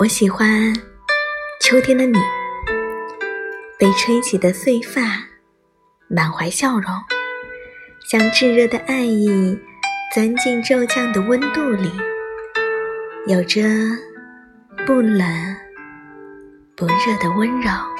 我喜欢秋天的你被吹起的碎发满怀笑容将炙热的爱意钻进骤降的温度里有着不冷不热的温柔。